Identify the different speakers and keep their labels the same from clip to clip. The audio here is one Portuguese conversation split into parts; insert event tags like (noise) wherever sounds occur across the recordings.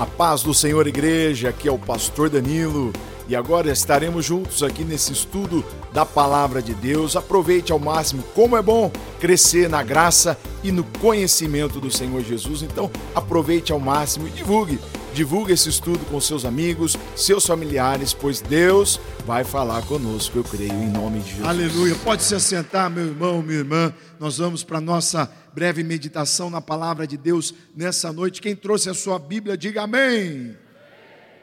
Speaker 1: A paz do Senhor, igreja, aqui é o pastor Danilo e agora estaremos juntos aqui nesse estudo da palavra de Deus. Aproveite ao máximo como é bom crescer na graça e no conhecimento do Senhor Jesus. Então, aproveite ao máximo e divulgue. Divulgue esse estudo com seus amigos, seus familiares, pois Deus vai falar conosco, eu creio, em nome de Jesus.
Speaker 2: Aleluia. Pode se assentar, meu irmão, minha irmã. Nós vamos para a nossa breve meditação na palavra de Deus nessa noite. Quem trouxe a sua Bíblia, diga amém.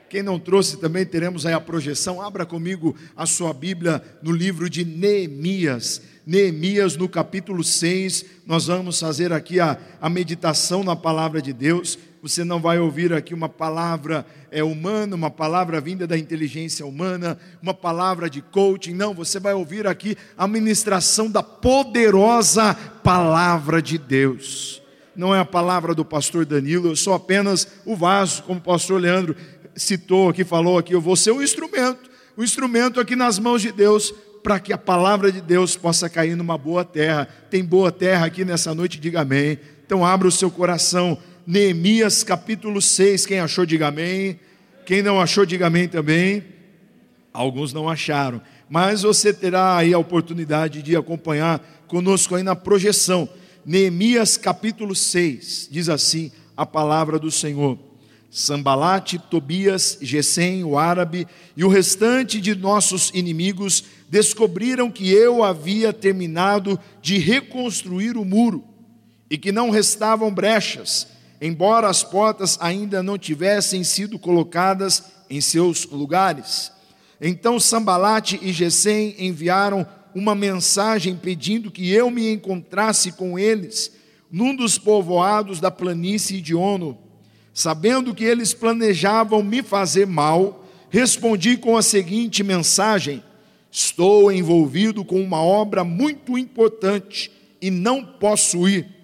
Speaker 2: Quem não trouxe também teremos aí a projeção. Abra comigo a sua Bíblia no livro de Neemias. Neemias, no capítulo 6, nós vamos fazer aqui a, a meditação na palavra de Deus. Você não vai ouvir aqui uma palavra é, humana, uma palavra vinda da inteligência humana, uma palavra de coaching. Não, você vai ouvir aqui a ministração da poderosa palavra de Deus. Não é a palavra do pastor Danilo, eu sou apenas o vaso, como o pastor Leandro citou aqui, falou aqui, eu vou ser um instrumento, um instrumento aqui nas mãos de Deus, para que a palavra de Deus possa cair numa boa terra. Tem boa terra aqui nessa noite, diga amém. Então abra o seu coração Neemias capítulo 6. Quem achou, diga amém. Quem não achou, diga amém também. Alguns não acharam, mas você terá aí a oportunidade de acompanhar conosco aí na projeção. Neemias capítulo 6, diz assim a palavra do Senhor. Sambalate, Tobias, Gesem, o árabe e o restante de nossos inimigos descobriram que eu havia terminado de reconstruir o muro e que não restavam brechas embora as portas ainda não tivessem sido colocadas em seus lugares. Então Sambalate e Gesem enviaram uma mensagem pedindo que eu me encontrasse com eles num dos povoados da planície de Ono. Sabendo que eles planejavam me fazer mal, respondi com a seguinte mensagem: Estou envolvido com uma obra muito importante e não posso ir.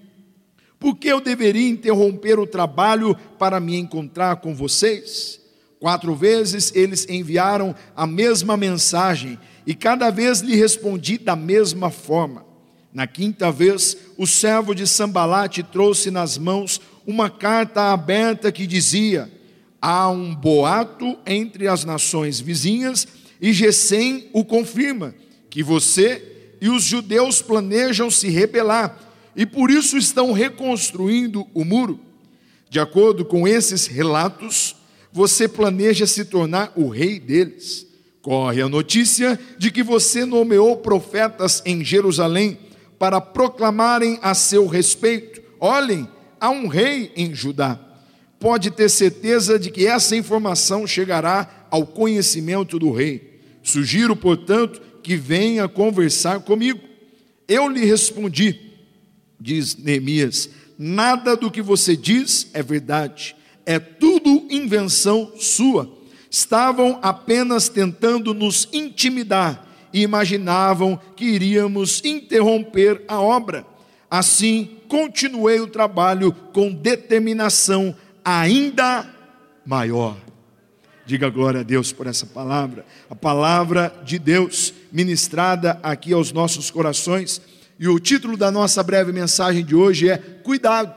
Speaker 2: Por que eu deveria interromper o trabalho para me encontrar com vocês? Quatro vezes eles enviaram a mesma mensagem e cada vez lhe respondi da mesma forma. Na quinta vez, o servo de Sambalate trouxe nas mãos uma carta aberta que dizia: Há um boato entre as nações vizinhas e Gesem o confirma, que você e os judeus planejam se rebelar e por isso estão reconstruindo o muro. De acordo com esses relatos, você planeja se tornar o rei deles. Corre a notícia de que você nomeou profetas em Jerusalém para proclamarem a seu respeito: olhem, há um rei em Judá. Pode ter certeza de que essa informação chegará ao conhecimento do rei. Sugiro, portanto, que venha conversar comigo. Eu lhe respondi: diz Neemias: nada do que você diz é verdade, é tudo invenção sua. Estavam apenas tentando nos intimidar e imaginavam que iríamos interromper a obra. Assim, continuei o trabalho com determinação ainda maior. Diga glória a Deus por essa palavra, a palavra de Deus ministrada aqui aos nossos corações e o título da nossa breve mensagem de hoje é Cuidado,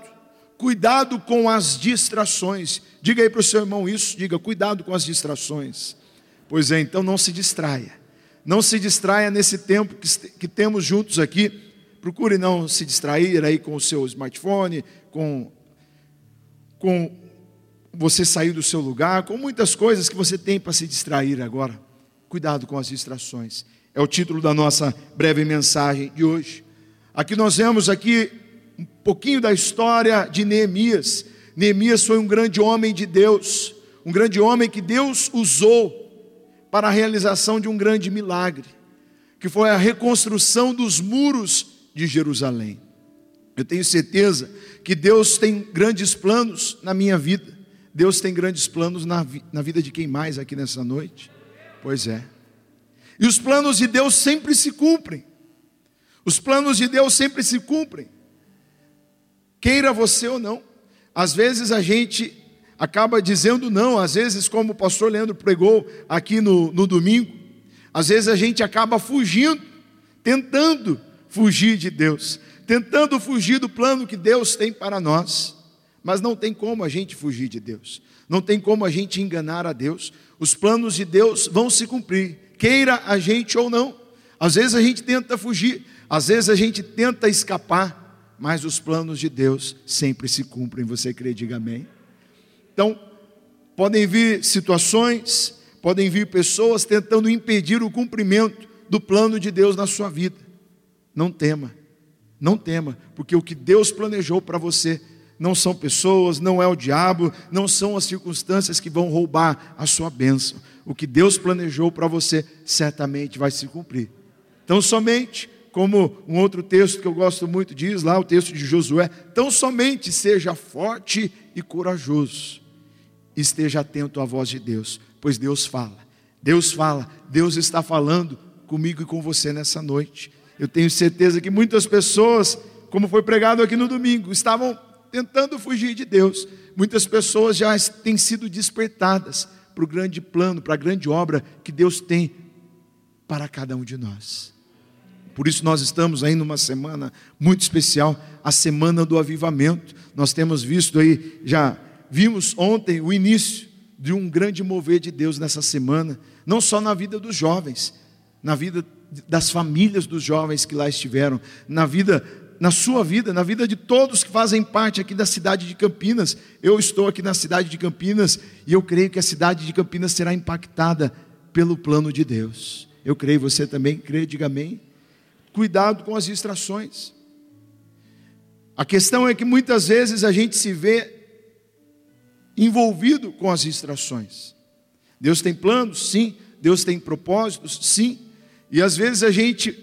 Speaker 2: cuidado com as distrações. Diga aí para o seu irmão isso, diga, cuidado com as distrações. Pois é, então não se distraia. Não se distraia nesse tempo que, que temos juntos aqui. Procure não se distrair aí com o seu smartphone, com, com você sair do seu lugar, com muitas coisas que você tem para se distrair agora. Cuidado com as distrações. É o título da nossa breve mensagem de hoje. Aqui nós vemos aqui um pouquinho da história de Neemias. Neemias foi um grande homem de Deus, um grande homem que Deus usou para a realização de um grande milagre, que foi a reconstrução dos muros de Jerusalém. Eu tenho certeza que Deus tem grandes planos na minha vida. Deus tem grandes planos na, vi na vida de quem mais aqui nessa noite? Pois é. E os planos de Deus sempre se cumprem. Os planos de Deus sempre se cumprem, queira você ou não. Às vezes a gente acaba dizendo não, às vezes, como o pastor Leandro pregou aqui no, no domingo, às vezes a gente acaba fugindo, tentando fugir de Deus, tentando fugir do plano que Deus tem para nós. Mas não tem como a gente fugir de Deus. Não tem como a gente enganar a Deus. Os planos de Deus vão se cumprir, queira a gente ou não. Às vezes a gente tenta fugir, às vezes a gente tenta escapar, mas os planos de Deus sempre se cumprem. Você crê? Diga amém. Então, podem vir situações, podem vir pessoas tentando impedir o cumprimento do plano de Deus na sua vida. Não tema, não tema, porque o que Deus planejou para você não são pessoas, não é o diabo, não são as circunstâncias que vão roubar a sua bênção. O que Deus planejou para você certamente vai se cumprir. Então, somente, como um outro texto que eu gosto muito diz lá, o texto de Josué, tão somente seja forte e corajoso, esteja atento à voz de Deus, pois Deus fala. Deus fala, Deus está falando comigo e com você nessa noite. Eu tenho certeza que muitas pessoas, como foi pregado aqui no domingo, estavam tentando fugir de Deus. Muitas pessoas já têm sido despertadas para o grande plano, para a grande obra que Deus tem para cada um de nós. Por isso nós estamos aí numa semana muito especial, a semana do avivamento. Nós temos visto aí, já vimos ontem o início de um grande mover de Deus nessa semana, não só na vida dos jovens, na vida das famílias dos jovens que lá estiveram, na vida na sua vida, na vida de todos que fazem parte aqui da cidade de Campinas. Eu estou aqui na cidade de Campinas e eu creio que a cidade de Campinas será impactada pelo plano de Deus. Eu creio, você também crê, diga amém. Cuidado com as distrações. A questão é que muitas vezes a gente se vê envolvido com as distrações. Deus tem planos, sim. Deus tem propósitos, sim. E às vezes a gente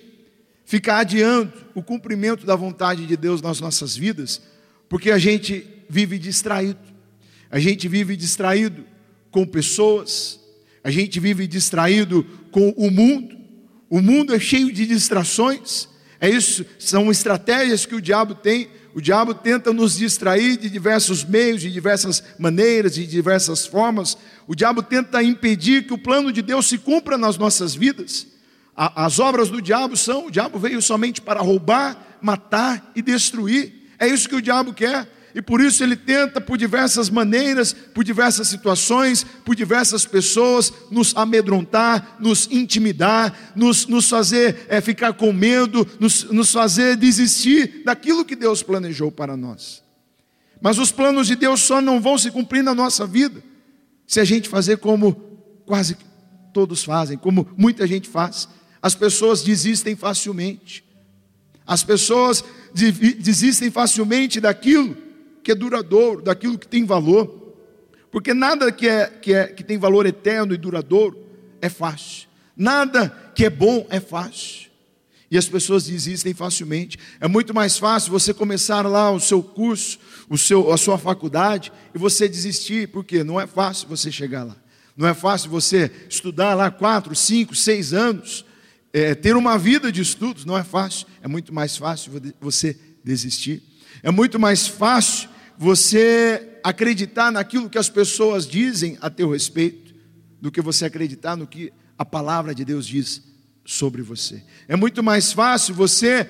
Speaker 2: fica adiando o cumprimento da vontade de Deus nas nossas vidas, porque a gente vive distraído. A gente vive distraído com pessoas, a gente vive distraído com o mundo. O mundo é cheio de distrações. É isso, são estratégias que o diabo tem. O diabo tenta nos distrair de diversos meios, de diversas maneiras, de diversas formas. O diabo tenta impedir que o plano de Deus se cumpra nas nossas vidas. As obras do diabo são: o diabo veio somente para roubar, matar e destruir. É isso que o diabo quer. E por isso ele tenta, por diversas maneiras, por diversas situações, por diversas pessoas, nos amedrontar, nos intimidar, nos, nos fazer é, ficar com medo, nos, nos fazer desistir daquilo que Deus planejou para nós. Mas os planos de Deus só não vão se cumprir na nossa vida se a gente fazer como quase todos fazem, como muita gente faz as pessoas desistem facilmente. As pessoas desistem facilmente daquilo que é duradouro, daquilo que tem valor. Porque nada que, é, que, é, que tem valor eterno e duradouro é fácil. Nada que é bom é fácil. E as pessoas desistem facilmente. É muito mais fácil você começar lá o seu curso, o seu, a sua faculdade, e você desistir, porque não é fácil você chegar lá. Não é fácil você estudar lá quatro, cinco, seis anos é, ter uma vida de estudos não é fácil, é muito mais fácil você desistir, é muito mais fácil você acreditar naquilo que as pessoas dizem a teu respeito, do que você acreditar no que a palavra de Deus diz sobre você. É muito mais fácil você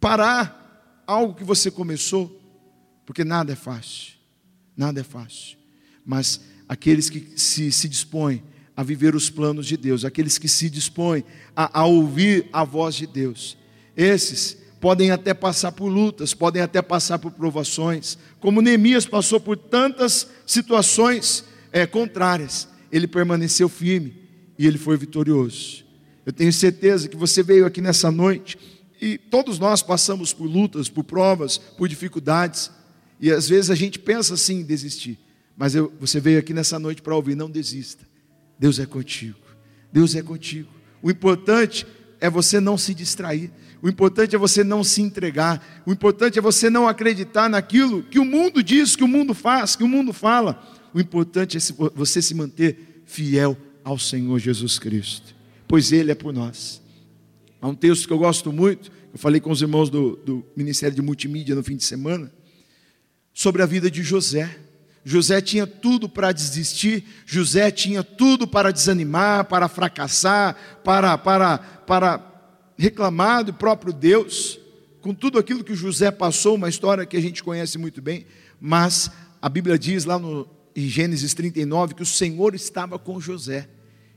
Speaker 2: parar algo que você começou, porque nada é fácil, nada é fácil, mas aqueles que se, se dispõem a viver os planos de Deus, aqueles que se dispõem a, a ouvir a voz de Deus. Esses podem até passar por lutas, podem até passar por provações, como Neemias passou por tantas situações é, contrárias, ele permaneceu firme e ele foi vitorioso. Eu tenho certeza que você veio aqui nessa noite e todos nós passamos por lutas, por provas, por dificuldades, e às vezes a gente pensa assim em desistir, mas eu, você veio aqui nessa noite para ouvir, não desista. Deus é contigo. Deus é contigo. O importante é você não se distrair. O importante é você não se entregar. O importante é você não acreditar naquilo que o mundo diz, que o mundo faz, que o mundo fala. O importante é você se manter fiel ao Senhor Jesus Cristo, pois Ele é por nós. Há um texto que eu gosto muito, eu falei com os irmãos do, do Ministério de Multimídia no fim de semana, sobre a vida de José. José tinha tudo para desistir, José tinha tudo para desanimar, para fracassar, para, para, para reclamar do próprio Deus, com tudo aquilo que José passou, uma história que a gente conhece muito bem, mas a Bíblia diz lá no, em Gênesis 39 que o Senhor estava com José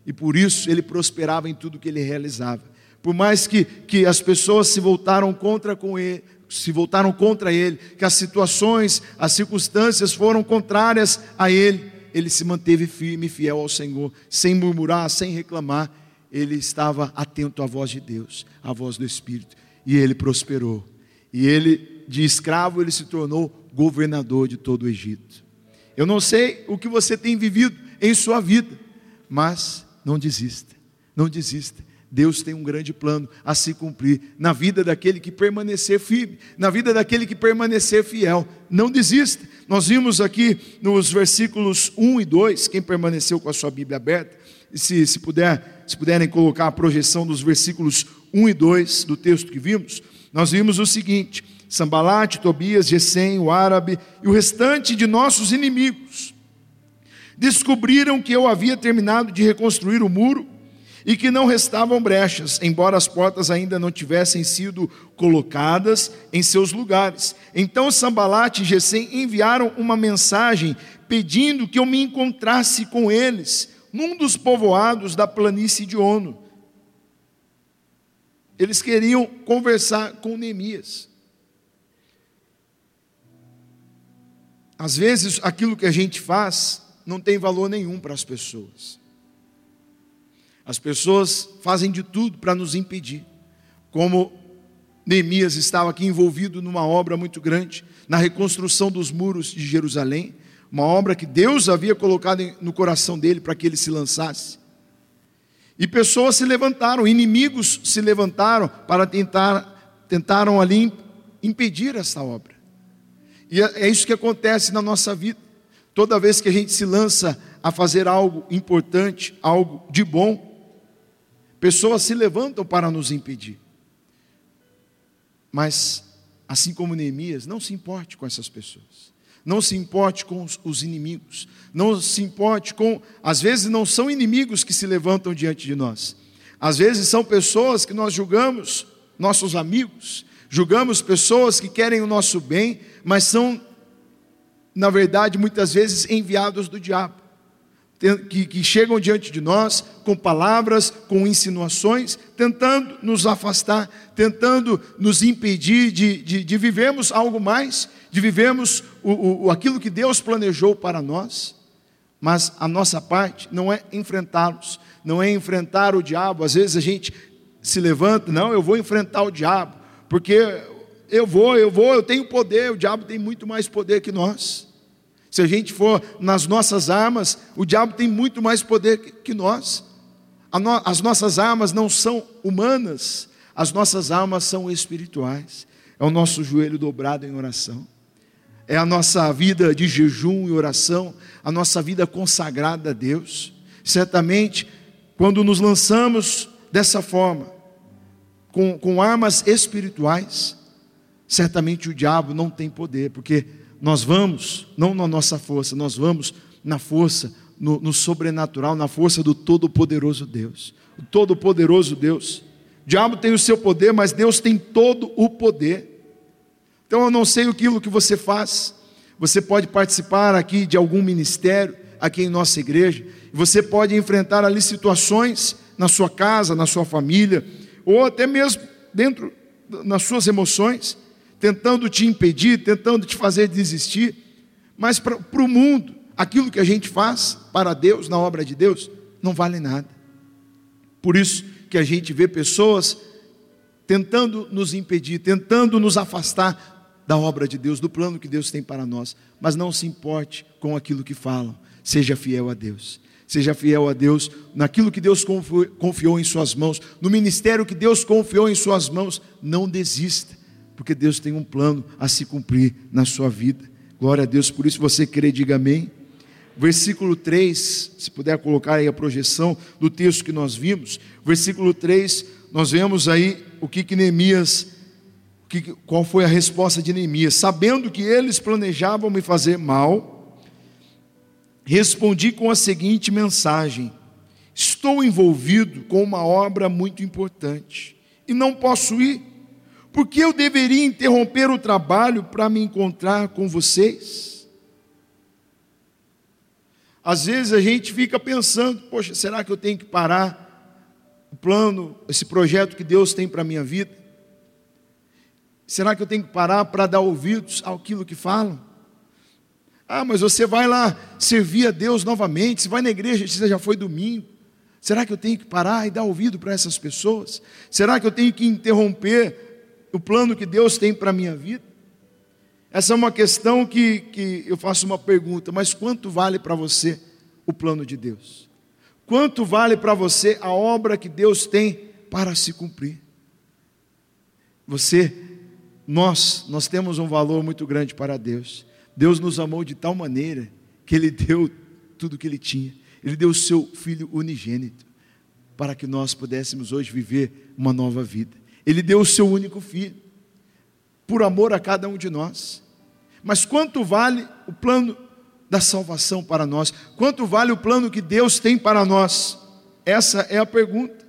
Speaker 2: e por isso ele prosperava em tudo que ele realizava. Por mais que, que as pessoas se voltaram contra com ele, se voltaram contra ele, que as situações, as circunstâncias foram contrárias a ele, ele se manteve firme e fiel ao Senhor, sem murmurar, sem reclamar. Ele estava atento à voz de Deus, à voz do Espírito, e ele prosperou. E ele, de escravo, ele se tornou governador de todo o Egito. Eu não sei o que você tem vivido em sua vida, mas não desista, não desista. Deus tem um grande plano a se cumprir na vida daquele que permanecer firme, na vida daquele que permanecer fiel. Não desista. Nós vimos aqui nos versículos 1 e 2, quem permaneceu com a sua Bíblia aberta, se, se, puder, se puderem colocar a projeção dos versículos 1 e 2 do texto que vimos, nós vimos o seguinte: Sambalate, Tobias, Gesem, o árabe e o restante de nossos inimigos descobriram que eu havia terminado de reconstruir o muro e que não restavam brechas, embora as portas ainda não tivessem sido colocadas em seus lugares. Então Sambalat e Gesem enviaram uma mensagem pedindo que eu me encontrasse com eles num dos povoados da planície de Ono. Eles queriam conversar com Neemias. Às vezes, aquilo que a gente faz não tem valor nenhum para as pessoas. As pessoas fazem de tudo para nos impedir. Como Neemias estava aqui envolvido numa obra muito grande, na reconstrução dos muros de Jerusalém, uma obra que Deus havia colocado no coração dele para que ele se lançasse. E pessoas se levantaram, inimigos se levantaram para tentar, tentaram ali impedir essa obra. E é, é isso que acontece na nossa vida. Toda vez que a gente se lança a fazer algo importante, algo de bom, Pessoas se levantam para nos impedir. Mas, assim como Neemias, não se importe com essas pessoas. Não se importe com os inimigos. Não se importe com. Às vezes não são inimigos que se levantam diante de nós. Às vezes são pessoas que nós julgamos, nossos amigos, julgamos pessoas que querem o nosso bem, mas são, na verdade, muitas vezes enviados do diabo que, que, chegam diante de nós com palavras, com insinuações, tentando nos afastar, tentando nos impedir de, de, de vivermos algo mais, de vivermos o, o, aquilo que Deus planejou para nós. Mas a nossa parte não é enfrentá-los, não é enfrentar o diabo. Às vezes a gente se levanta, não, eu vou enfrentar o diabo, porque eu vou, eu vou, eu tenho poder, o diabo tem muito mais poder que nós. Se a gente for nas nossas armas, o diabo tem muito mais poder que nós. As nossas armas não são humanas, as nossas armas são espirituais. É o nosso joelho dobrado em oração, é a nossa vida de jejum e oração, a nossa vida consagrada a Deus. Certamente, quando nos lançamos dessa forma, com, com armas espirituais, certamente o diabo não tem poder, porque nós vamos, não na nossa força, nós vamos na força, no, no sobrenatural, na força do Todo-Poderoso Deus. O Todo-Poderoso Deus. O diabo tem o seu poder, mas Deus tem todo o poder. Então eu não sei aquilo que você faz. Você pode participar aqui de algum ministério, aqui em nossa igreja. Você pode enfrentar ali situações na sua casa, na sua família, ou até mesmo dentro nas suas emoções tentando te impedir, tentando te fazer desistir. Mas para o mundo, aquilo que a gente faz para Deus, na obra de Deus, não vale nada. Por isso que a gente vê pessoas tentando nos impedir, tentando nos afastar da obra de Deus, do plano que Deus tem para nós. Mas não se importe com aquilo que falam, seja fiel a Deus. Seja fiel a Deus naquilo que Deus confiou em Suas mãos, no ministério que Deus confiou em Suas mãos. Não desista porque Deus tem um plano a se cumprir na sua vida. Glória a Deus, por isso você crê, diga amém. Versículo 3, se puder colocar aí a projeção do texto que nós vimos. Versículo 3, nós vemos aí o que, que Neemias, que, qual foi a resposta de Neemias. Sabendo que eles planejavam me fazer mal, respondi com a seguinte mensagem: Estou envolvido com uma obra muito importante e não posso ir por que eu deveria interromper o trabalho para me encontrar com vocês? Às vezes a gente fica pensando, poxa, será que eu tenho que parar o plano, esse projeto que Deus tem para a minha vida? Será que eu tenho que parar para dar ouvidos àquilo que falam? Ah, mas você vai lá servir a Deus novamente, você vai na igreja, você já foi domingo. Será que eu tenho que parar e dar ouvido para essas pessoas? Será que eu tenho que interromper o plano que Deus tem para a minha vida? Essa é uma questão que, que eu faço uma pergunta, mas quanto vale para você o plano de Deus? Quanto vale para você a obra que Deus tem para se cumprir? Você, nós, nós temos um valor muito grande para Deus. Deus nos amou de tal maneira que Ele deu tudo o que Ele tinha. Ele deu o seu Filho unigênito para que nós pudéssemos hoje viver uma nova vida. Ele deu o seu único filho, por amor a cada um de nós. Mas quanto vale o plano da salvação para nós? Quanto vale o plano que Deus tem para nós? Essa é a pergunta.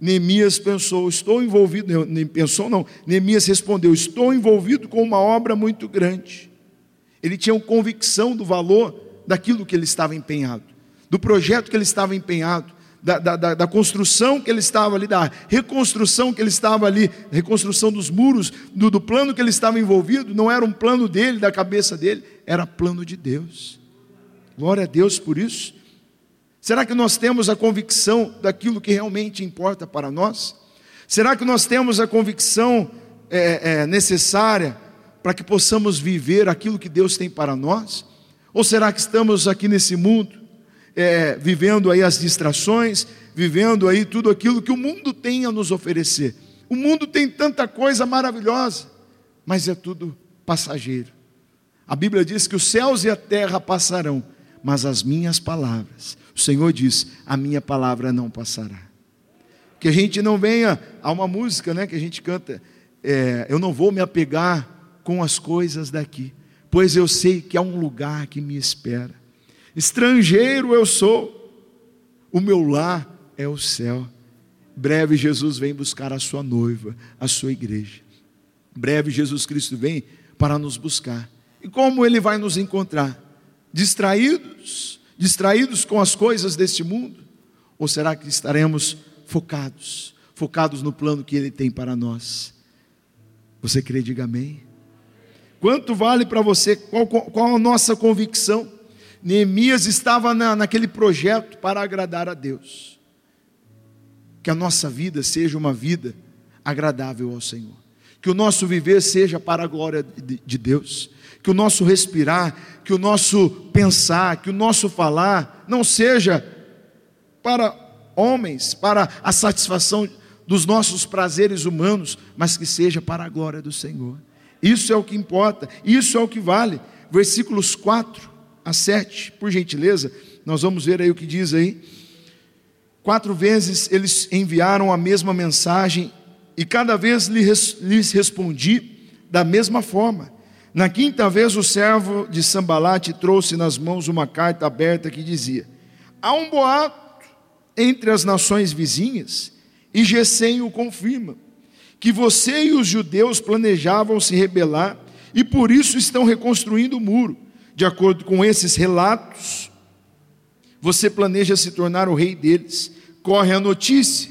Speaker 2: Neemias pensou, estou envolvido, nem pensou não, Neemias respondeu, estou envolvido com uma obra muito grande ele tinha convicção do valor daquilo que ele estava empenhado, do projeto que ele estava empenhado, da, da, da, construção que ele estava ali, da reconstrução que ele estava ali, reconstrução dos muros, do, do plano que ele estava envolvido, não era um plano dele, da cabeça dele, era plano de Deus. Glória a Deus por isso. Será que nós temos a convicção daquilo que realmente importa para nós? Será que nós temos a convicção é, é, necessária para que possamos viver aquilo que Deus tem para nós? Ou será que estamos aqui nesse mundo, é, vivendo aí as distrações, vivendo aí tudo aquilo que o mundo tem a nos oferecer? O mundo tem tanta coisa maravilhosa, mas é tudo passageiro. A Bíblia diz que os céus e a terra passarão, mas as minhas palavras, o Senhor diz, a minha palavra não passará. Que a gente não venha a uma música, né, que a gente canta, é, eu não vou me apegar com as coisas daqui, pois eu sei que há um lugar que me espera. Estrangeiro eu sou, o meu lar é o céu. Breve Jesus vem buscar a sua noiva, a sua igreja. Breve Jesus Cristo vem para nos buscar. E como ele vai nos encontrar? Distraídos? Distraídos com as coisas deste mundo? Ou será que estaremos focados? Focados no plano que ele tem para nós? Você crê, diga amém. Quanto vale para você? Qual, qual, a nossa convicção? Neemias estava na, naquele projeto para agradar a Deus. Que a nossa vida seja uma vida agradável ao Senhor. Que o nosso viver seja para a glória de, de Deus. Que o nosso respirar, que o nosso pensar, que o nosso falar não seja para homens, para a satisfação dos nossos prazeres humanos, mas que seja para a glória do Senhor. Isso é o que importa, isso é o que vale. Versículos 4 a 7, por gentileza, nós vamos ver aí o que diz aí. Quatro vezes eles enviaram a mesma mensagem e cada vez lhes respondi da mesma forma. Na quinta vez, o servo de Sambalate trouxe nas mãos uma carta aberta que dizia: Há um boato entre as nações vizinhas, e Gesem o confirma que você e os judeus planejavam se rebelar e por isso estão reconstruindo o muro. De acordo com esses relatos, você planeja se tornar o rei deles. Corre a notícia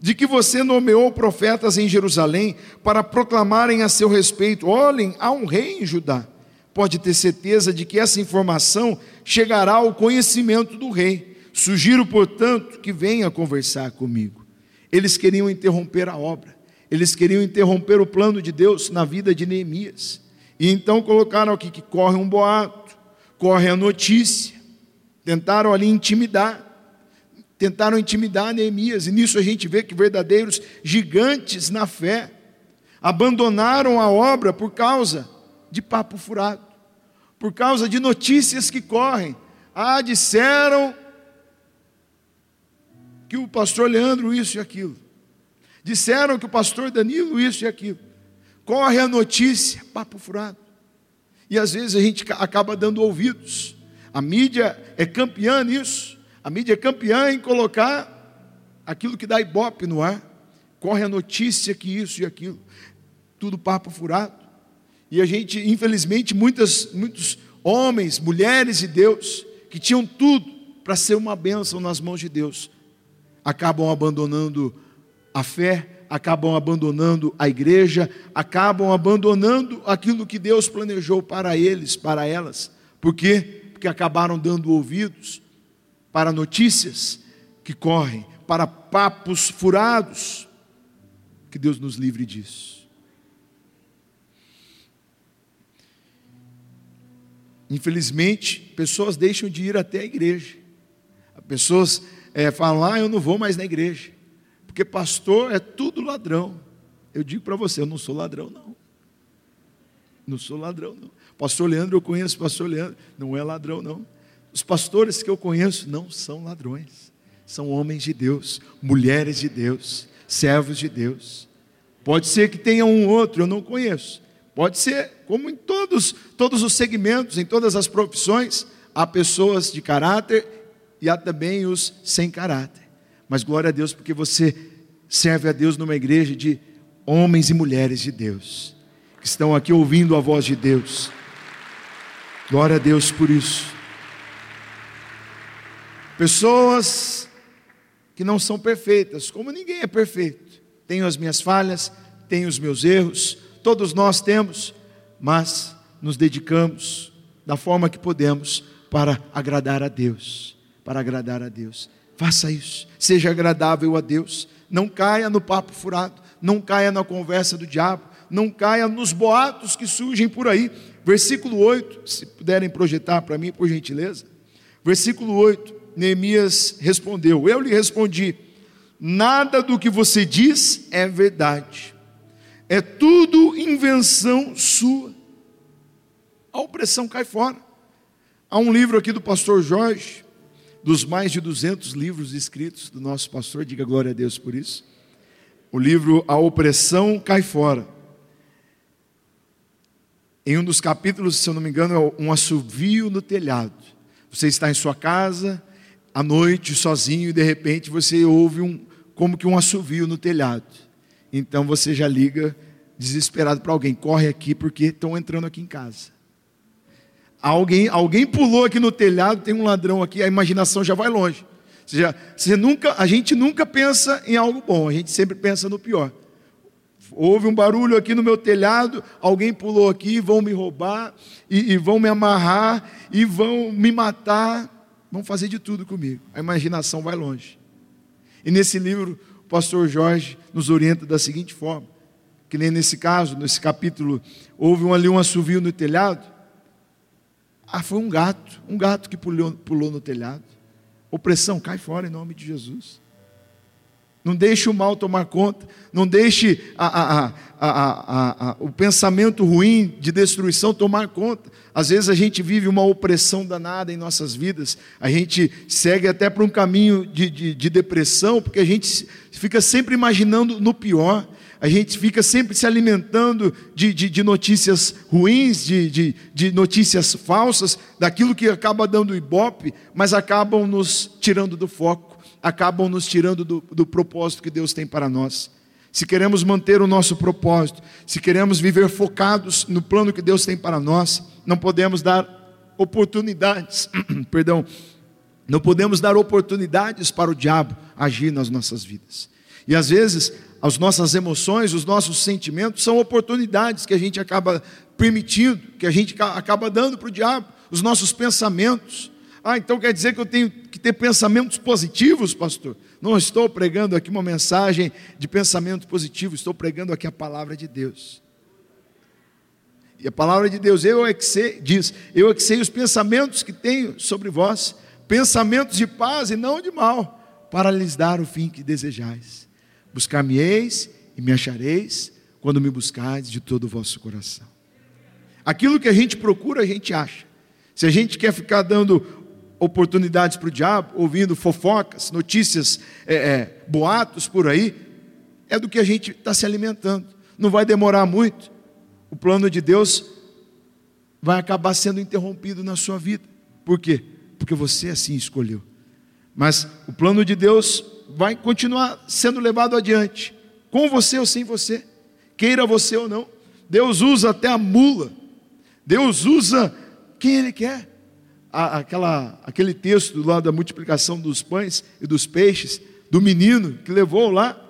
Speaker 2: de que você nomeou profetas em Jerusalém para proclamarem a seu respeito: olhem, há um rei em Judá. Pode ter certeza de que essa informação chegará ao conhecimento do rei. Sugiro, portanto, que venha conversar comigo. Eles queriam interromper a obra eles queriam interromper o plano de Deus na vida de Neemias. E então colocaram aqui que corre um boato, corre a notícia. Tentaram ali intimidar. Tentaram intimidar Neemias. E nisso a gente vê que verdadeiros gigantes na fé abandonaram a obra por causa de papo furado, por causa de notícias que correm. Ah, disseram que o pastor Leandro isso e aquilo. Disseram que o pastor Danilo isso e aquilo. Corre a notícia, papo furado. E às vezes a gente acaba dando ouvidos. A mídia é campeã nisso. A mídia é campeã em colocar aquilo que dá ibope no ar. Corre a notícia que isso e aquilo. Tudo papo furado. E a gente, infelizmente, muitas, muitos homens, mulheres de Deus, que tinham tudo para ser uma bênção nas mãos de Deus, acabam abandonando a fé, acabam abandonando a igreja, acabam abandonando aquilo que Deus planejou para eles, para elas. Por quê? Porque acabaram dando ouvidos para notícias que correm, para papos furados. Que Deus nos livre disso. Infelizmente, pessoas deixam de ir até a igreja. Pessoas é, falam, ah, eu não vou mais na igreja. Porque pastor é tudo ladrão. Eu digo para você, eu não sou ladrão, não. Não sou ladrão, não. Pastor Leandro, eu conheço pastor Leandro, não é ladrão, não. Os pastores que eu conheço não são ladrões. São homens de Deus, mulheres de Deus, servos de Deus. Pode ser que tenha um outro, eu não conheço. Pode ser, como em todos, todos os segmentos, em todas as profissões, há pessoas de caráter e há também os sem caráter. Mas glória a Deus, porque você serve a Deus numa igreja de homens e mulheres de Deus, que estão aqui ouvindo a voz de Deus. Glória a Deus por isso. Pessoas que não são perfeitas, como ninguém é perfeito. Tenho as minhas falhas, tenho os meus erros, todos nós temos, mas nos dedicamos da forma que podemos para agradar a Deus, para agradar a Deus. Faça isso. Seja agradável a Deus. Não caia no papo furado. Não caia na conversa do diabo. Não caia nos boatos que surgem por aí. Versículo 8, se puderem projetar para mim, por gentileza. Versículo 8, Neemias respondeu: Eu lhe respondi: Nada do que você diz é verdade. É tudo invenção sua. A opressão cai fora. Há um livro aqui do pastor Jorge, dos mais de 200 livros escritos do nosso pastor, diga glória a Deus por isso. O livro A Opressão Cai Fora. Em um dos capítulos, se eu não me engano, é um assovio no telhado. Você está em sua casa, à noite, sozinho, e de repente você ouve um, como que um assovio no telhado. Então você já liga desesperado para alguém, corre aqui porque estão entrando aqui em casa. Alguém, alguém pulou aqui no telhado, tem um ladrão aqui, a imaginação já vai longe. Ou seja, você nunca, a gente nunca pensa em algo bom, a gente sempre pensa no pior. Houve um barulho aqui no meu telhado, alguém pulou aqui, vão me roubar, e, e vão me amarrar, e vão me matar, vão fazer de tudo comigo. A imaginação vai longe. E nesse livro, o pastor Jorge nos orienta da seguinte forma: que nem nesse caso, nesse capítulo, houve um, ali um assovio no telhado, ah, foi um gato, um gato que pulou, pulou no telhado. Opressão, cai fora em nome de Jesus. Não deixe o mal tomar conta, não deixe a, a, a, o pensamento ruim de destruição tomar conta. Às vezes a gente vive uma opressão danada em nossas vidas, a gente segue até para um caminho de, de, de depressão, porque a gente fica sempre imaginando no pior a gente fica sempre se alimentando de, de, de notícias ruins, de, de, de, notícias falsas, daquilo que acaba dando ibope, mas acabam nos tirando do foco, acabam nos tirando do, do propósito que Deus tem para nós. Se queremos manter o nosso propósito, se queremos viver focados no plano que Deus tem para nós, não podemos dar oportunidades, (clears throat) perdão, não podemos dar oportunidades para o diabo agir nas nossas vidas. E às vezes as nossas emoções, os nossos sentimentos são oportunidades que a gente acaba permitindo, que a gente acaba dando para o diabo, os nossos pensamentos. Ah, então quer dizer que eu tenho que ter pensamentos positivos, pastor? Não estou pregando aqui uma mensagem de pensamento positivo, estou pregando aqui a palavra de Deus. E a palavra de Deus, eu é que sei, diz, eu é que sei os pensamentos que tenho sobre vós, pensamentos de paz e não de mal, para lhes dar o fim que desejais. Buscar-me-eis e me achareis quando me buscardes de todo o vosso coração. Aquilo que a gente procura, a gente acha. Se a gente quer ficar dando oportunidades para o diabo, ouvindo fofocas, notícias, é, é, boatos por aí, é do que a gente está se alimentando. Não vai demorar muito. O plano de Deus vai acabar sendo interrompido na sua vida. Por quê? Porque você assim escolheu. Mas o plano de Deus vai continuar sendo levado adiante, com você ou sem você, queira você ou não. Deus usa até a mula, Deus usa quem Ele quer, aquela, aquele texto lá da multiplicação dos pães e dos peixes, do menino que levou lá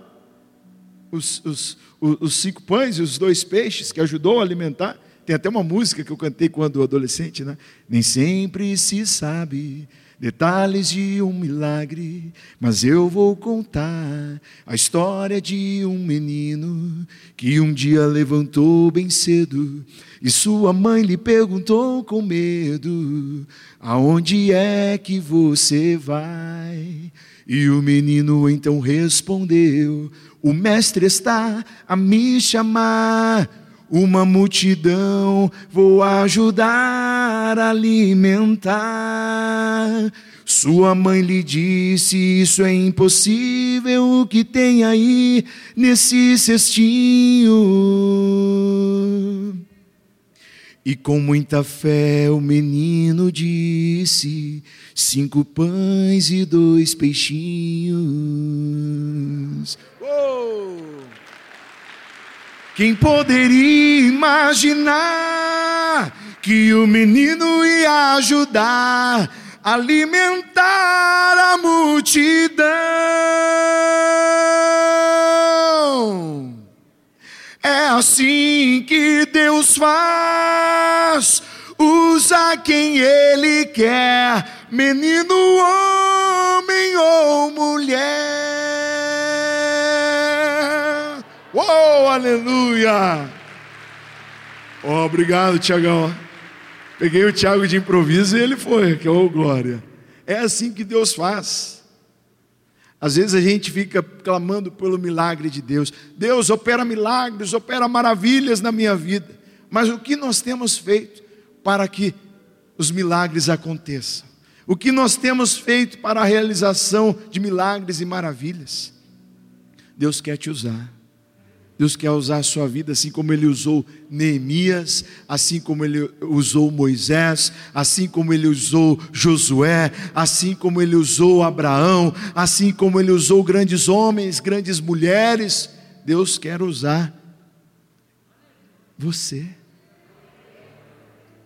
Speaker 2: os, os, os, os cinco pães e os dois peixes, que ajudou a alimentar. Tem até uma música que eu cantei quando adolescente, né? Nem sempre se sabe detalhes de um milagre, mas eu vou contar a história de um menino que um dia levantou bem cedo e sua mãe lhe perguntou com medo: Aonde é que você vai? E o menino então respondeu: O mestre está a me chamar. Uma multidão vou ajudar a alimentar. Sua mãe lhe disse: Isso é impossível. O que tem aí nesse cestinho? E com muita fé o menino disse: Cinco pães e dois peixinhos. Quem poderia imaginar que o menino ia ajudar a alimentar a multidão? É assim que Deus faz, usa quem Ele quer, menino, homem ou mulher. Oh, aleluia! Oh, obrigado, Tiagão. Peguei o Tiago de improviso e ele foi, que oh glória. É assim que Deus faz. Às vezes a gente fica clamando pelo milagre de Deus. Deus opera milagres, opera maravilhas na minha vida. Mas o que nós temos feito para que os milagres aconteçam? O que nós temos feito para a realização de milagres e maravilhas? Deus quer te usar. Deus quer usar a sua vida assim como ele usou Neemias, assim como ele usou Moisés, assim como ele usou Josué, assim como ele usou Abraão, assim como ele usou grandes homens, grandes mulheres. Deus quer usar você.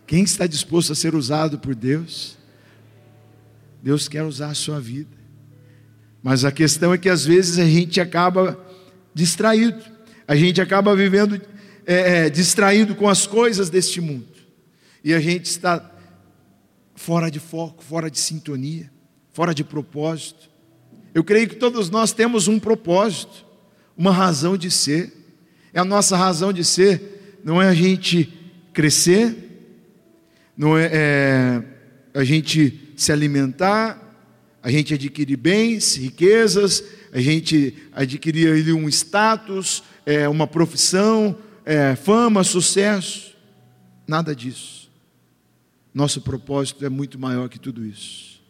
Speaker 2: Quem está disposto a ser usado por Deus? Deus quer usar a sua vida. Mas a questão é que às vezes a gente acaba distraído. A gente acaba vivendo é, é, distraído com as coisas deste mundo. E a gente está fora de foco, fora de sintonia, fora de propósito. Eu creio que todos nós temos um propósito, uma razão de ser. É a nossa razão de ser, não é a gente crescer, não é, é a gente se alimentar, a gente adquirir bens, riquezas, a gente adquirir um status, é, uma profissão, é, fama, sucesso. Nada disso. Nosso propósito é muito maior que tudo isso.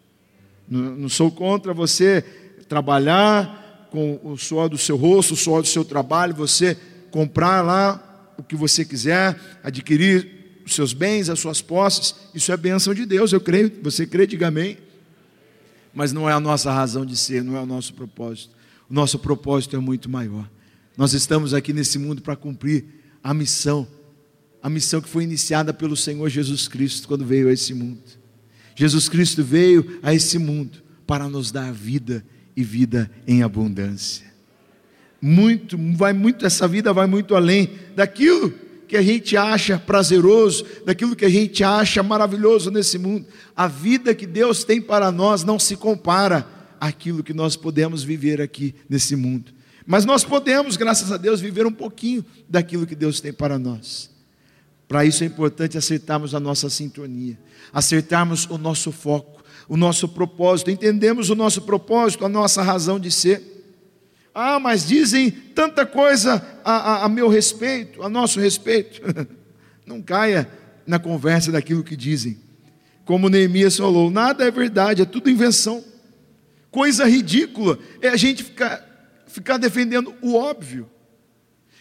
Speaker 2: Não, não sou contra você trabalhar com o suor do seu rosto, o suor do seu trabalho, você comprar lá o que você quiser, adquirir os seus bens, as suas posses. Isso é bênção de Deus, eu creio. Você crê, diga amém. Mas não é a nossa razão de ser, não é o nosso propósito. O nosso propósito é muito maior. Nós estamos aqui nesse mundo para cumprir a missão, a missão que foi iniciada pelo Senhor Jesus Cristo quando veio a esse mundo. Jesus Cristo veio a esse mundo para nos dar vida e vida em abundância. Muito, vai muito essa vida vai muito além daquilo que a gente acha prazeroso, daquilo que a gente acha maravilhoso nesse mundo. A vida que Deus tem para nós não se compara àquilo que nós podemos viver aqui nesse mundo. Mas nós podemos, graças a Deus, viver um pouquinho daquilo que Deus tem para nós. Para isso é importante acertarmos a nossa sintonia, acertarmos o nosso foco, o nosso propósito, entendemos o nosso propósito, a nossa razão de ser. Ah, mas dizem tanta coisa a, a, a meu respeito, a nosso respeito. (laughs) Não caia na conversa daquilo que dizem. Como Neemias falou, nada é verdade, é tudo invenção. Coisa ridícula é a gente ficar ficar defendendo o óbvio.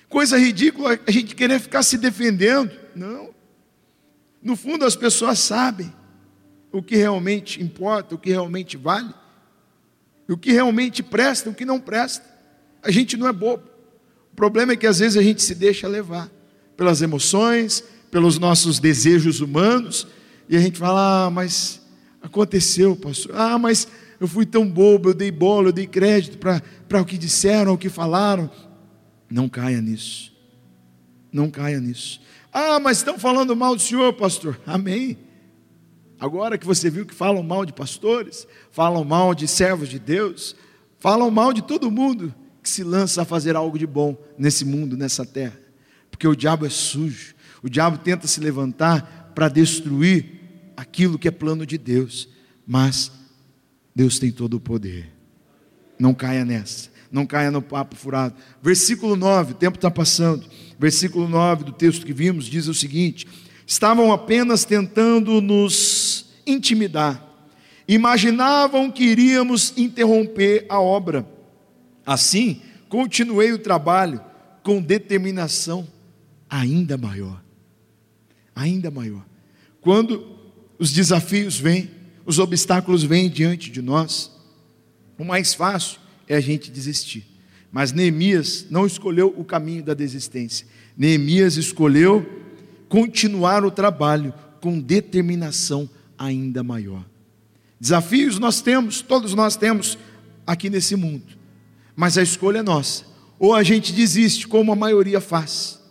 Speaker 2: Coisa ridícula a gente querer ficar se defendendo. Não. No fundo, as pessoas sabem o que realmente importa, o que realmente vale, o que realmente presta, o que não presta. A gente não é bobo. O problema é que às vezes a gente se deixa levar pelas emoções, pelos nossos desejos humanos, e a gente fala, ah, mas Aconteceu, pastor. Ah, mas eu fui tão bobo, eu dei bola, eu dei crédito para o que disseram, o que falaram. Não caia nisso. Não caia nisso. Ah, mas estão falando mal do senhor, pastor. (laughs) Amém. Agora que você viu que falam mal de pastores, falam mal de servos de Deus, falam mal de todo mundo que se lança a fazer algo de bom nesse mundo, nessa terra. Porque o diabo é sujo. O diabo tenta se levantar para destruir aquilo que é plano de Deus. Mas Deus tem todo o poder. Não caia nessa. Não caia no papo furado. Versículo 9, o tempo está passando. Versículo 9 do texto que vimos diz o seguinte: Estavam apenas tentando nos intimidar. Imaginavam que iríamos interromper a obra. Assim, continuei o trabalho com determinação ainda maior. Ainda maior. Quando os desafios vêm, os obstáculos vêm diante de nós, o mais fácil é a gente desistir. Mas Neemias não escolheu o caminho da desistência. Neemias escolheu continuar o trabalho com determinação ainda maior. Desafios nós temos, todos nós temos aqui nesse mundo, mas a escolha é nossa. Ou a gente desiste, como a maioria faz,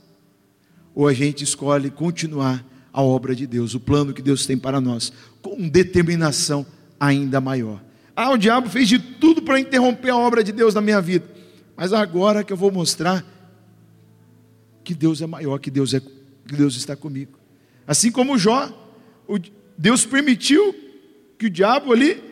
Speaker 2: ou a gente escolhe continuar a obra de Deus, o plano que Deus tem para nós, com determinação ainda maior. Ah, o diabo fez de tudo para interromper a obra de Deus na minha vida, mas agora que eu vou mostrar que Deus é maior, que Deus, é, que Deus está comigo. Assim como Jó, Deus permitiu que o diabo ali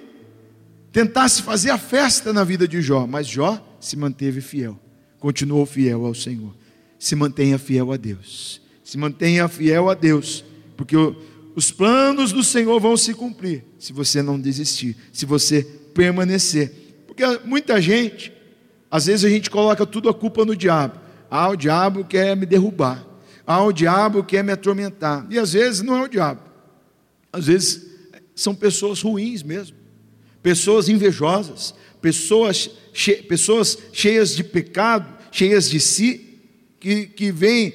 Speaker 2: tentasse fazer a festa na vida de Jó, mas Jó se manteve fiel, continuou fiel ao Senhor. Se mantenha fiel a Deus, se mantenha fiel a Deus, porque os planos do Senhor vão se cumprir se você não desistir, se você permanecer. Porque muita gente, às vezes a gente coloca tudo a culpa no diabo. Ah, o diabo quer me derrubar. Ah, o diabo quer me atormentar. E às vezes não é o diabo. Às vezes são pessoas ruins mesmo. Pessoas invejosas, pessoas, che pessoas cheias de pecado, cheias de si, que, que veem,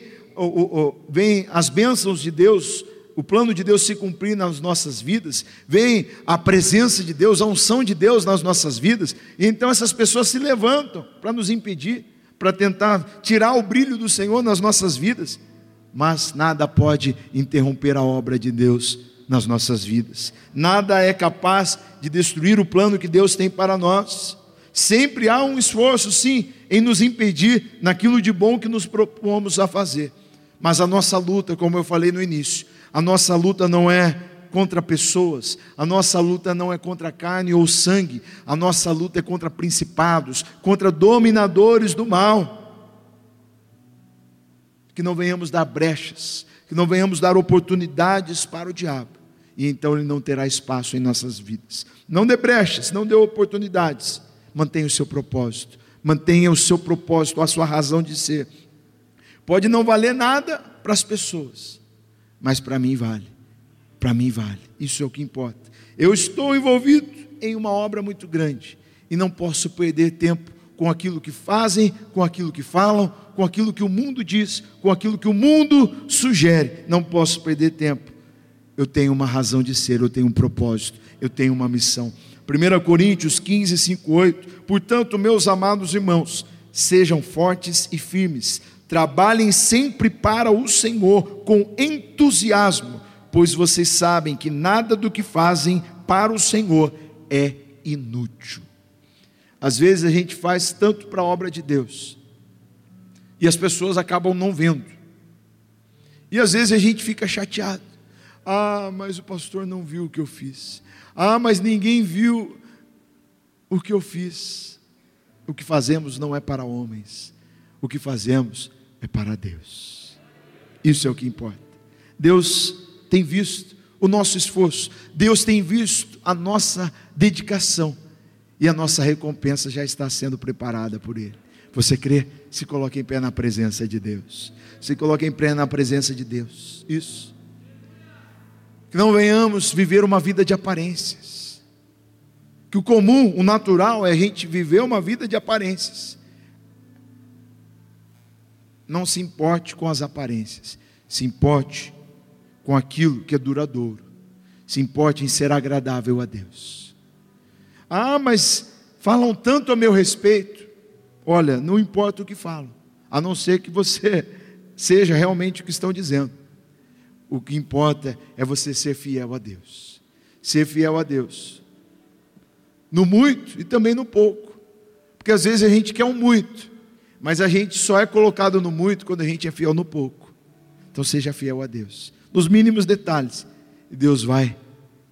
Speaker 2: veem as bênçãos de Deus o plano de Deus se cumprir nas nossas vidas, vem a presença de Deus, a unção de Deus nas nossas vidas, e então essas pessoas se levantam para nos impedir, para tentar tirar o brilho do Senhor nas nossas vidas, mas nada pode interromper a obra de Deus nas nossas vidas, nada é capaz de destruir o plano que Deus tem para nós. Sempre há um esforço, sim, em nos impedir naquilo de bom que nos propomos a fazer. Mas a nossa luta, como eu falei no início, a nossa luta não é contra pessoas, a nossa luta não é contra carne ou sangue, a nossa luta é contra principados, contra dominadores do mal. Que não venhamos dar brechas, que não venhamos dar oportunidades para o diabo, e então ele não terá espaço em nossas vidas. Não dê brechas, não dê oportunidades, mantenha o seu propósito, mantenha o seu propósito, a sua razão de ser. Pode não valer nada para as pessoas, mas para mim vale. Para mim vale. Isso é o que importa. Eu estou envolvido em uma obra muito grande e não posso perder tempo com aquilo que fazem, com aquilo que falam, com aquilo que o mundo diz, com aquilo que o mundo sugere. Não posso perder tempo. Eu tenho uma razão de ser, eu tenho um propósito, eu tenho uma missão. 1 Coríntios 15, 5, 8. Portanto, meus amados irmãos, sejam fortes e firmes Trabalhem sempre para o Senhor com entusiasmo, pois vocês sabem que nada do que fazem para o Senhor é inútil. Às vezes a gente faz tanto para a obra de Deus e as pessoas acabam não vendo. E às vezes a gente fica chateado. Ah, mas o pastor não viu o que eu fiz. Ah, mas ninguém viu o que eu fiz. O que fazemos não é para homens. O que fazemos é para Deus. Isso é o que importa. Deus tem visto o nosso esforço, Deus tem visto a nossa dedicação e a nossa recompensa já está sendo preparada por Ele. Você crê? Se coloque em pé na presença de Deus. Se coloque em pé na presença de Deus. Isso. Que não venhamos viver uma vida de aparências. Que o comum, o natural é a gente viver uma vida de aparências. Não se importe com as aparências, se importe com aquilo que é duradouro. Se importe em ser agradável a Deus. Ah, mas falam tanto a meu respeito. Olha, não importa o que falam, a não ser que você (laughs) seja realmente o que estão dizendo. O que importa é você ser fiel a Deus. Ser fiel a Deus. No muito e também no pouco. Porque às vezes a gente quer um muito, mas a gente só é colocado no muito quando a gente é fiel no pouco. Então seja fiel a Deus. Nos mínimos detalhes. Deus vai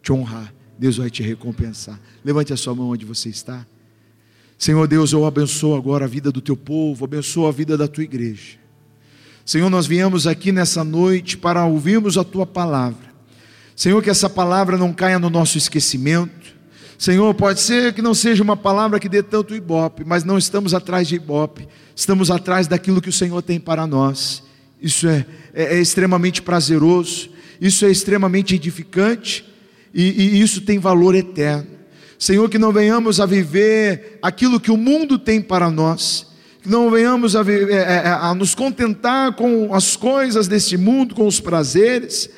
Speaker 2: te honrar. Deus vai te recompensar. Levante a sua mão onde você está. Senhor Deus, eu abençoo agora a vida do teu povo, abençoo a vida da tua igreja. Senhor, nós viemos aqui nessa noite para ouvirmos a tua palavra. Senhor, que essa palavra não caia no nosso esquecimento. Senhor, pode ser que não seja uma palavra que dê tanto ibope, mas não estamos atrás de ibope, estamos atrás daquilo que o Senhor tem para nós. Isso é, é, é extremamente prazeroso, isso é extremamente edificante. E, e isso tem valor eterno. Senhor, que não venhamos a viver aquilo que o mundo tem para nós, que não venhamos a, viver, é, é, a nos contentar com as coisas deste mundo, com os prazeres,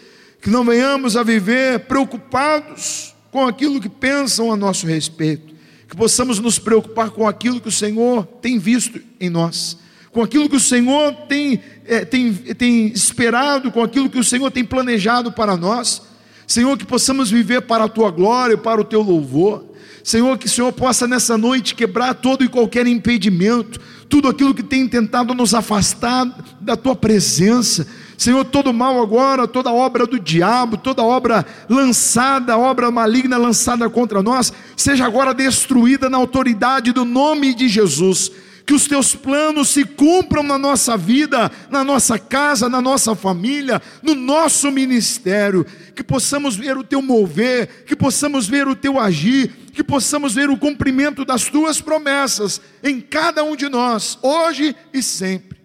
Speaker 2: que não venhamos a viver preocupados com aquilo que pensam a nosso respeito, que possamos nos preocupar com aquilo que o Senhor tem visto em nós, com aquilo que o Senhor tem, é, tem, tem esperado, com aquilo que o Senhor tem planejado para nós. Senhor, que possamos viver para a tua glória, para o teu louvor. Senhor, que o Senhor possa nessa noite quebrar todo e qualquer impedimento, tudo aquilo que tem tentado nos afastar da tua presença. Senhor, todo mal agora, toda obra do diabo, toda obra lançada, obra maligna lançada contra nós, seja agora destruída na autoridade do nome de Jesus que os teus planos se cumpram na nossa vida, na nossa casa, na nossa família, no nosso ministério, que possamos ver o teu mover, que possamos ver o teu agir, que possamos ver o cumprimento das tuas promessas em cada um de nós, hoje e sempre.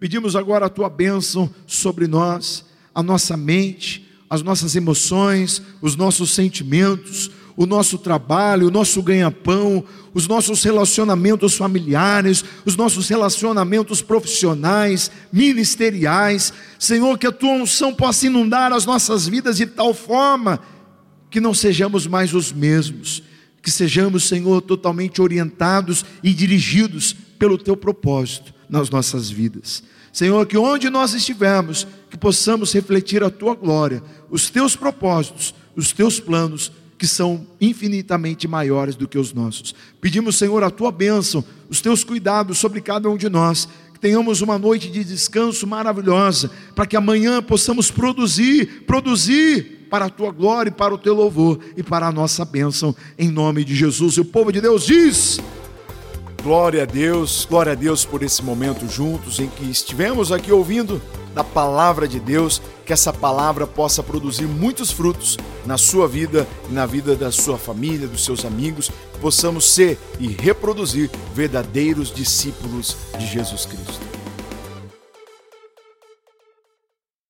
Speaker 2: Pedimos agora a tua bênção sobre nós, a nossa mente, as nossas emoções, os nossos sentimentos, o nosso trabalho, o nosso ganha-pão, os nossos relacionamentos familiares, os nossos relacionamentos profissionais, ministeriais. Senhor, que a tua unção possa inundar as nossas vidas de tal forma que não sejamos mais os mesmos, que sejamos, Senhor, totalmente orientados e dirigidos pelo teu propósito nas nossas vidas. Senhor, que onde nós estivermos, que possamos refletir a tua glória, os teus propósitos, os teus planos que são infinitamente maiores do que os nossos. Pedimos, Senhor, a tua bênção, os teus cuidados sobre cada um de nós, que tenhamos uma noite de descanso maravilhosa, para que amanhã possamos produzir, produzir para a tua glória, para o teu louvor e para a nossa bênção, em nome de Jesus. E o povo de Deus diz.
Speaker 1: Glória a Deus, glória a Deus por esse momento juntos em que estivemos aqui ouvindo da palavra de Deus, que essa palavra possa produzir muitos frutos na sua vida e na vida da sua família, dos seus amigos, possamos ser e reproduzir verdadeiros discípulos de Jesus Cristo.